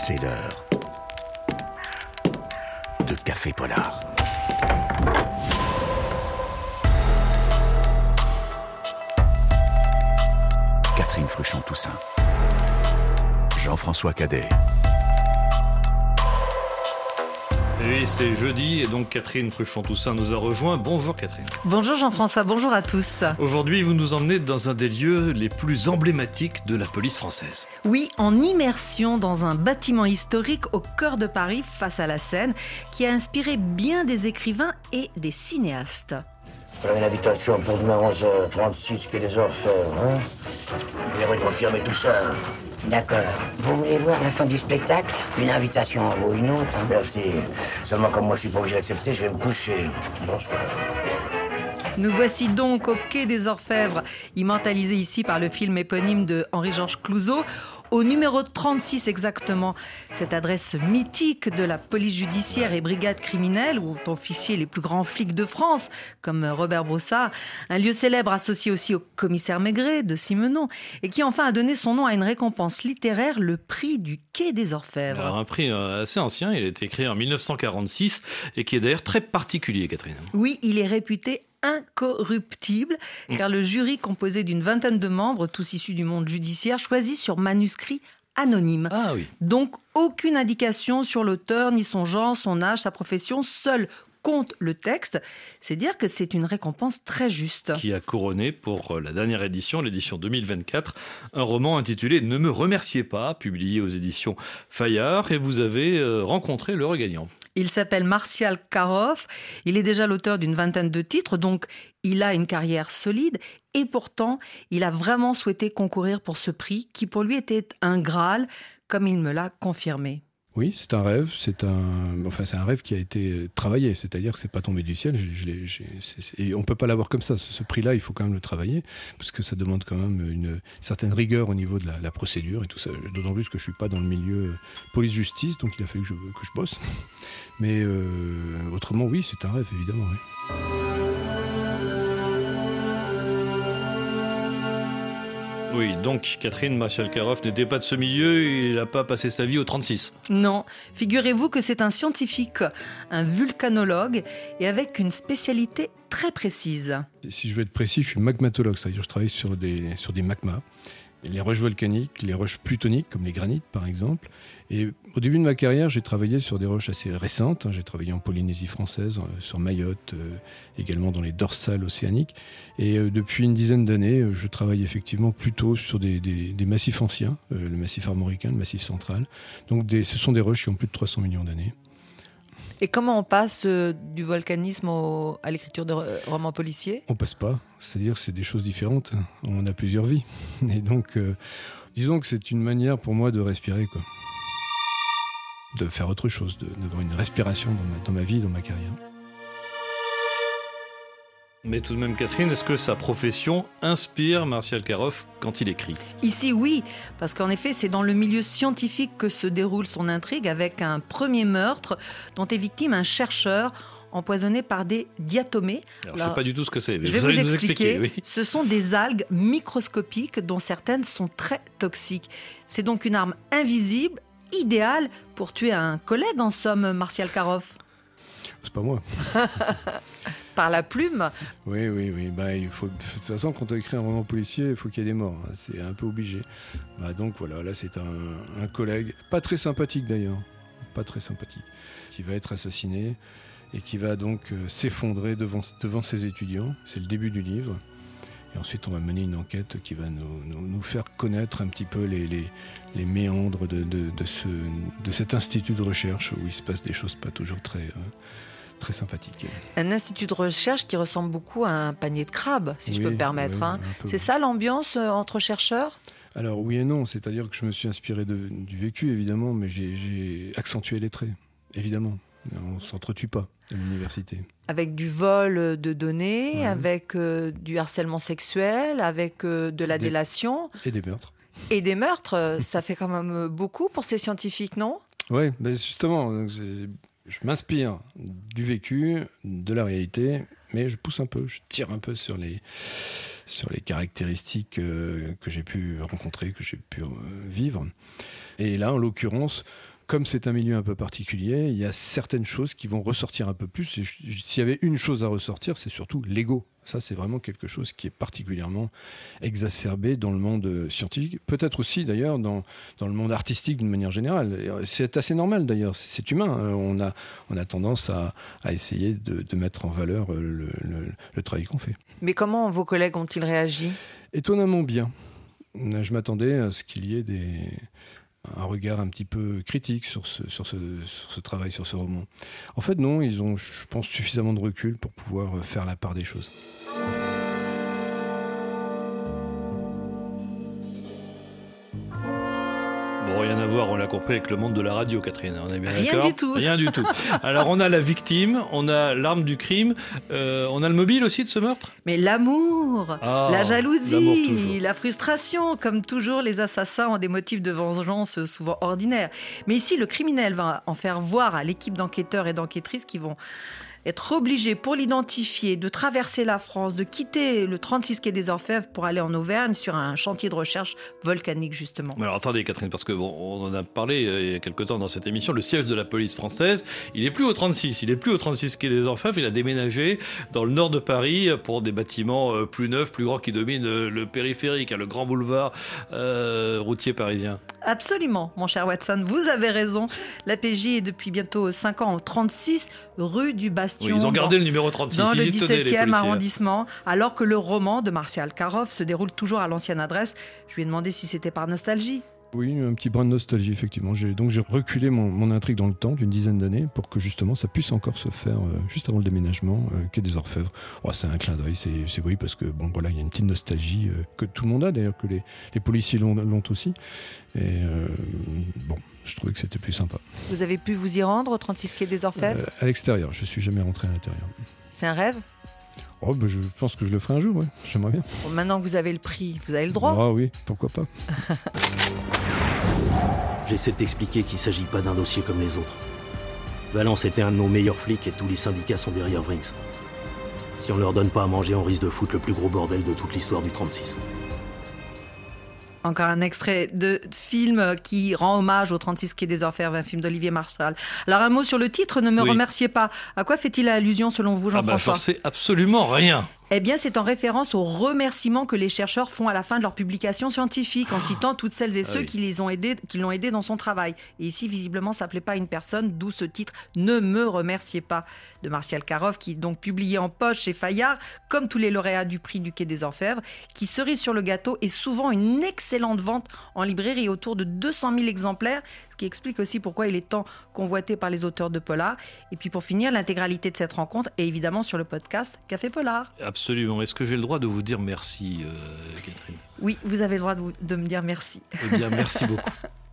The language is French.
c'est l'heure de Café Polar. Catherine Fruchon-Toussaint. Jean-François Cadet. Oui, c'est jeudi et donc Catherine Fruchon-Toussaint nous a rejoint. Bonjour Catherine. Bonjour Jean-François, bonjour à tous. Aujourd'hui, vous nous emmenez dans un des lieux les plus emblématiques de la police française. Oui, en immersion dans un bâtiment historique au cœur de Paris, face à la Seine, qui a inspiré bien des écrivains et des cinéastes. Voilà une invitation pour demain 11h36 que les orfèvres, hein? J'aimerais confirmer tout ça. hein? D'accord. Vous voulez voir la fin du spectacle Une invitation ou une autre hein Merci. Seulement comme moi je suis pas obligé d'accepter, je vais me coucher. Bonsoir. Nous voici donc au quai des Orfèvres, immortalisé ici par le film éponyme de Henri-Georges Clouzot. Au numéro 36 exactement, cette adresse mythique de la police judiciaire et brigade criminelle, où ont officié les plus grands flics de France, comme Robert Brossard, un lieu célèbre associé aussi au commissaire Maigret de Simenon, et qui enfin a donné son nom à une récompense littéraire, le prix du quai des Orfèvres. Alors un prix euh, assez ancien, il a été créé en 1946 et qui est d'ailleurs très particulier Catherine. Oui, il est réputé incorruptible, car le jury, composé d'une vingtaine de membres, tous issus du monde judiciaire, choisit sur manuscrit anonyme. Ah oui. Donc aucune indication sur l'auteur, ni son genre, son âge, sa profession, seul compte le texte. C'est dire que c'est une récompense très juste. Qui a couronné pour euh, la dernière édition, l'édition 2024, un roman intitulé Ne me remerciez pas, publié aux éditions Fayard, et vous avez euh, rencontré le regagnant. Il s'appelle Martial Karoff. Il est déjà l'auteur d'une vingtaine de titres, donc il a une carrière solide. Et pourtant, il a vraiment souhaité concourir pour ce prix qui pour lui était un Graal, comme il me l'a confirmé. Oui, c'est un rêve. C'est un, un rêve qui a été travaillé. C'est-à-dire que c'est pas tombé du ciel. Je, je c'est- et on peut pas l'avoir comme ça. Ce, prix-là, il faut quand même le travailler parce que ça demande quand même une certaine rigueur au niveau de la, procédure et tout ça. D'autant plus que je suis pas dans le milieu police-justice, donc il a fallu que je, je bosse. Mais euh, autrement, oui, c'est un rêve, évidemment. Oui, donc Catherine Martial Karoff n'était pas de ce milieu, il n'a pas passé sa vie au 36. Non, figurez-vous que c'est un scientifique, un vulcanologue, et avec une spécialité très précise. Si je veux être précis, je suis magmatologue, c'est-à-dire que je travaille sur des, sur des magmas, les roches volcaniques, les roches plutoniques, comme les granites par exemple. Et au début de ma carrière, j'ai travaillé sur des roches assez récentes. hein. J'ai travaillé en Polynésie française, euh, sur Mayotte, euh, également dans les dorsales océaniques. Et euh, depuis une dizaine d'années, je travaille effectivement plutôt sur des, massifs anciens, le massif armoricain, le massif central. Donc ce sont des roches qui ont plus de 300 millions d'années. Et comment on passe euh, du volcanisme à l'écriture de romans policiers? On passe pas, c'est-à-dire c'est des choses différentes. On a plusieurs vies. Et donc, euh, disons que c'est une manière pour moi de respirer, quoi. De faire autre chose, d'avoir une respiration dans ma vie, dans ma carrière. Mais tout de même, Catherine, est-ce que sa profession inspire Martial Karoff quand il écrit? Ici, oui, parce qu'en effet, c'est dans le milieu scientifique que se déroule son intrigue avec un premier meurtre dont est victime un chercheur empoisonné par des diatomées. Alors, Je ne sais pas du tout ce que c'est. mais Je vais vous, allez nous expliquer. oui. Ce sont des algues microscopiques dont certaines sont très toxiques. C'est donc une arme invisible, idéale pour tuer un collègue, en somme, Martial Karoff. C'est pas moi. Par la plume, Oui, oui, oui. Bah, il faut, de toute façon, quand on écrit un roman policier, il faut qu'il y ait des morts. hein. C'est un peu obligé. Bah, donc voilà, là, c'est un, un collègue, pas très sympathique d'ailleurs, pas très sympathique, qui va être assassiné et qui va donc euh, s'effondrer devant, devant ses étudiants. C'est le début du livre. Et ensuite, on va mener une enquête qui va nous, nous- nous faire connaître un petit peu les, les- les méandres de, de- de ce, de cet institut de recherche où il se passe des choses pas toujours très, euh, très sympathiques. un institut de recherche qui ressemble beaucoup à un panier de crabes, si je peux me permettre. hein. C'est ça l'ambiance euh, entre chercheurs? Alors oui et non, c'est-à-dire que je me suis inspiré de- du vécu évidemment, mais j'ai accentué les traits, évidemment. On s'entretue pas à l'université. avec du vol de données, Ouais. avec euh, du harcèlement sexuel, avec euh, de la Des- délation Et des meurtres. et des meurtres. Euh, ça fait quand même beaucoup pour ces scientifiques, non? Oui, ben justement, je m'inspire du vécu, de la réalité, mais je pousse un peu, je tire un peu sur les, sur les caractéristiques euh, que j'ai pu rencontrer, que j'ai pu vivre. Et là, en l'occurrence, comme c'est un milieu un peu particulier, il y a certaines choses qui vont ressortir un peu plus. S'il y avait une chose à ressortir, c'est surtout l'ego. Ça, c'est vraiment quelque chose qui est particulièrement exacerbé dans le monde euh, scientifique, peut-être aussi d'ailleurs dans, dans le monde artistique d'une manière générale. C'est assez normal d'ailleurs, c'est humain. Hein. On a, on a tendance à, à essayer de, de, mettre en valeur le, le, le travail qu'on fait. Mais comment vos collègues ont-ils réagi? Étonnamment bien. Je m'attendais à ce qu'il y ait des, un regard un petit peu critique sur ce, travail, sur ce roman. En fait, non, ils ont, je pense, suffisamment de recul pour pouvoir faire la part des choses. Rien à voir, on l'a compris, avec le monde de la radio, Catherine. On est bien Rien du tout. Rien du tout. Alors, on a la victime, on a l'arme du crime, euh, on a le mobile aussi de ce meurtre? Mais l'amour, ah, la jalousie, la frustration, comme toujours, les assassins ont des motifs de vengeance souvent ordinaires. Mais ici, le criminel va en faire voir à l'équipe d'enquêteurs et d'enquêtrices qui vont être obligé pour l'identifier de traverser la France, de quitter le 36 quai des Orfèvres pour aller en Auvergne sur un chantier de recherche volcanique justement. Alors attendez Catherine, parce que bon, on en a parlé euh, il y a quelque temps dans cette émission, le siège de la police française, il est plus au 36, il est plus au 36 quai des Orfèvres, il a déménagé dans le nord de Paris pour des bâtiments euh, plus neufs, plus grands qui dominent euh, le périphérique, hein, le grand boulevard routier parisien. Absolument, mon cher Watson, vous avez raison. La PJ est depuis bientôt 5 ans au 36 rue du Bastion. ils ont gardé le numéro 36. Dans le 17e arrondissement, alors que le roman de Martial Karov se déroule toujours à l'ancienne adresse. Je lui ai demandé si c'était par nostalgie. Oui, un petit brin de nostalgie, effectivement. Donc j'ai reculé mon, intrigue dans le temps d'une dizaine d'années pour que justement ça puisse encore se faire euh, juste avant le déménagement, euh, quai des Orfèvres. Oh, c'est un clin d'œil, c'est oui, parce que bon, voilà, il y a une petite nostalgie euh, que tout le monde a, d'ailleurs, que les, les policiers l'ont aussi. Et bon, je trouvais que c'était plus sympa. Vous avez pu vous y rendre au 36 quai des Orfèvres À l'extérieur, je suis jamais rentré à l'intérieur. C'est un rêve? Oh, bah, je pense que je le ferai un jour, ouais. j'aimerais bien. maintenant que vous avez le prix, vous avez le droit Ah oui, pourquoi pas. J'essaie de t'expliquer qu'il ne s'agit pas d'un dossier comme les autres. Valence était un de nos meilleurs flics et tous les syndicats sont derrière Vrings. Si on leur donne pas à manger, on risque de foutre le plus gros bordel de toute l'histoire du 36. Encore un extrait de film qui rend hommage au 36 quai des Orfèvres, un film d'Olivier Marshall. Alors un mot sur le titre, ne me remerciez pas. À quoi fait-il allusion selon vous, Jean-François? ah bah, absolument rien. Eh bien, c'est en référence aux remerciements que les chercheurs font à la fin de leur publication scientifique, en ah. citant toutes celles et ah ceux qui les ont aidés, qui l'ont aidé dans son travail. Et ici, visiblement, ça plaît pas à une personne, d'où ce titre Ne me remerciez pas de Martial Karov, qui est donc publié en poche chez Fayard, comme tous les lauréats du prix du Quai des Orfèvres, qui cerise sur le gâteau est souvent une excellente vente en librairie, autour de 200 000 exemplaires, qui explique aussi pourquoi il est tant convoité par les auteurs de Polar. Et puis pour finir, l'intégralité de cette rencontre est évidemment sur le podcast Café Polar. Absolument. Est-ce que j'ai le droit de vous dire merci, euh, Catherine? Oui, vous avez le droit de, de me dire merci. Eh bien, merci beaucoup.